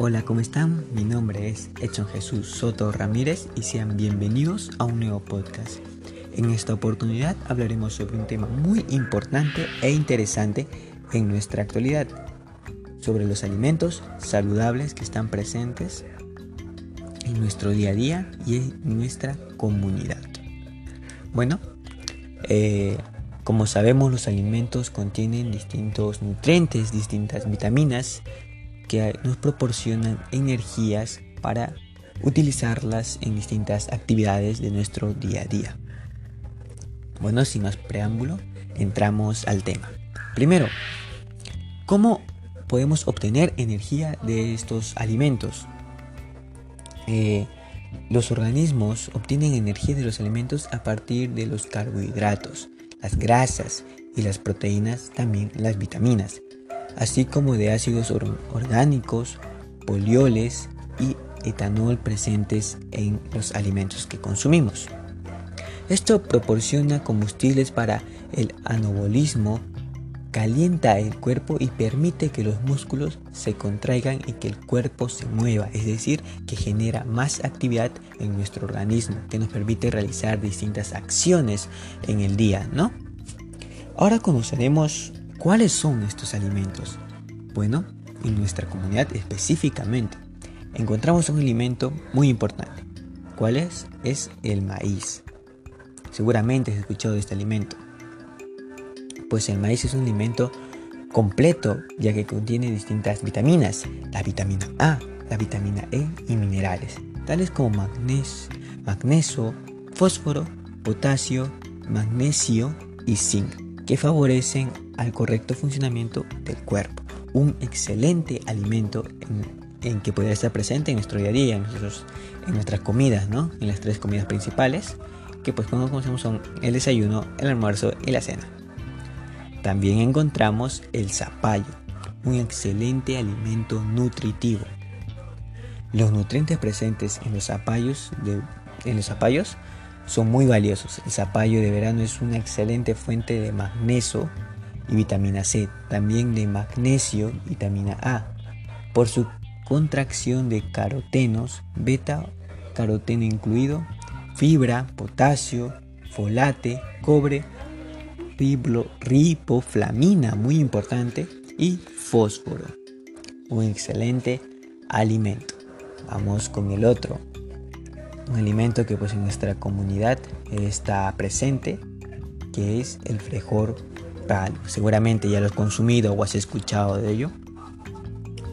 Hola, ¿cómo están? Mi nombre es Edson Jesús Soto Ramírez y sean bienvenidos a un nuevo podcast. En esta oportunidad hablaremos sobre un tema muy importante e interesante en nuestra actualidad, sobre los alimentos saludables que están presentes en nuestro día a día y en nuestra comunidad. Bueno, eh, como sabemos los alimentos contienen distintos nutrientes, distintas vitaminas que nos proporcionan energías para utilizarlas en distintas actividades de nuestro día a día. Bueno, sin más preámbulo, entramos al tema. Primero, ¿cómo podemos obtener energía de estos alimentos? Eh, los organismos obtienen energía de los alimentos a partir de los carbohidratos, las grasas y las proteínas, también las vitaminas así como de ácidos orgánicos, polioles y etanol presentes en los alimentos que consumimos. Esto proporciona combustibles para el anabolismo, calienta el cuerpo y permite que los músculos se contraigan y que el cuerpo se mueva, es decir, que genera más actividad en nuestro organismo, que nos permite realizar distintas acciones en el día, ¿no? Ahora conoceremos ¿Cuáles son estos alimentos? Bueno, en nuestra comunidad específicamente encontramos un alimento muy importante. ¿Cuál es? Es el maíz. Seguramente has escuchado de este alimento. Pues el maíz es un alimento completo ya que contiene distintas vitaminas, la vitamina A, la vitamina E y minerales, tales como magnesio, fósforo, potasio, magnesio y zinc que favorecen al correcto funcionamiento del cuerpo. Un excelente alimento en, que puede estar presente en nuestro día a día, en, en nuestras comidas, ¿no? En las tres comidas principales, que pues como conocemos son el desayuno, el almuerzo y la cena. También encontramos el zapallo, un excelente alimento nutritivo. Los nutrientes presentes en los zapallos, en los zapallos son muy valiosos. El zapallo de verano es una excelente fuente de magnesio y vitamina C, también de magnesio vitamina A, por su contracción de carotenos, beta caroteno incluido, fibra, potasio, folate, cobre, riboflamina, muy importante, y fósforo. Un excelente alimento. Vamos con el otro, un alimento que pues en nuestra comunidad está presente, que es el frejor Seguramente ya lo has consumido o has escuchado de ello.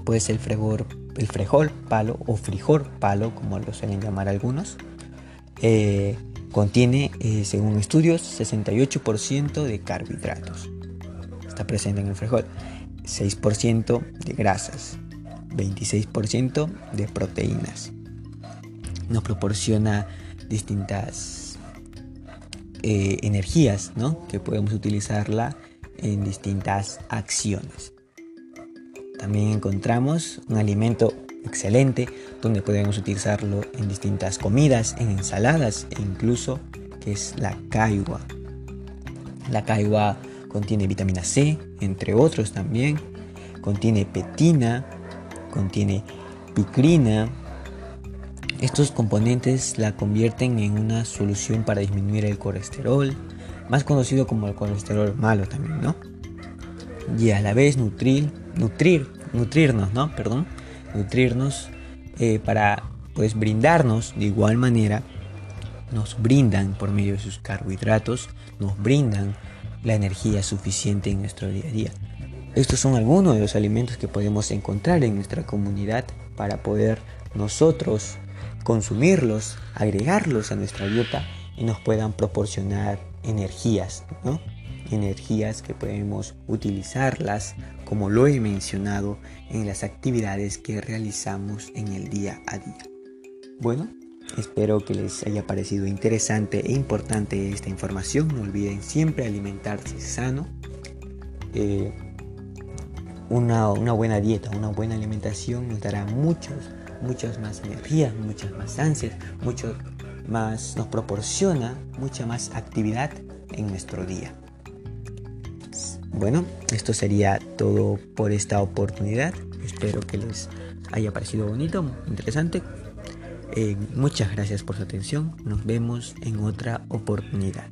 Pues el frejor, el frejol palo o frijol palo, como lo suelen llamar algunos, eh, contiene, eh, según estudios, 68% de carbohidratos. Está presente en el frijol. 6% de grasas, 26% de proteínas nos proporciona distintas eh, energías, ¿no? Que podemos utilizarla en distintas acciones. También encontramos un alimento excelente donde podemos utilizarlo en distintas comidas, en ensaladas e incluso que es la caigua. La caigua contiene vitamina C, entre otros también. Contiene petina, contiene picrina, estos componentes la convierten en una solución para disminuir el colesterol, más conocido como el colesterol malo también, ¿no? Y a la vez nutrir, nutrir, nutrirnos, ¿no? Perdón, nutrirnos eh, para pues brindarnos de igual manera, nos brindan por medio de sus carbohidratos, nos brindan la energía suficiente en nuestro día a día. Estos son algunos de los alimentos que podemos encontrar en nuestra comunidad para poder nosotros consumirlos, agregarlos a nuestra dieta y nos puedan proporcionar energías, ¿no? Energías que podemos utilizarlas, como lo he mencionado, en las actividades que realizamos en el día a día. Bueno, espero que les haya parecido interesante e importante esta información. No olviden siempre alimentarse sano. Eh, una, una buena dieta, una buena alimentación nos dará muchos muchas más energías, muchas más ansias, mucho más nos proporciona mucha más actividad en nuestro día. Bueno, esto sería todo por esta oportunidad. Espero que les haya parecido bonito, interesante. Eh, muchas gracias por su atención. Nos vemos en otra oportunidad.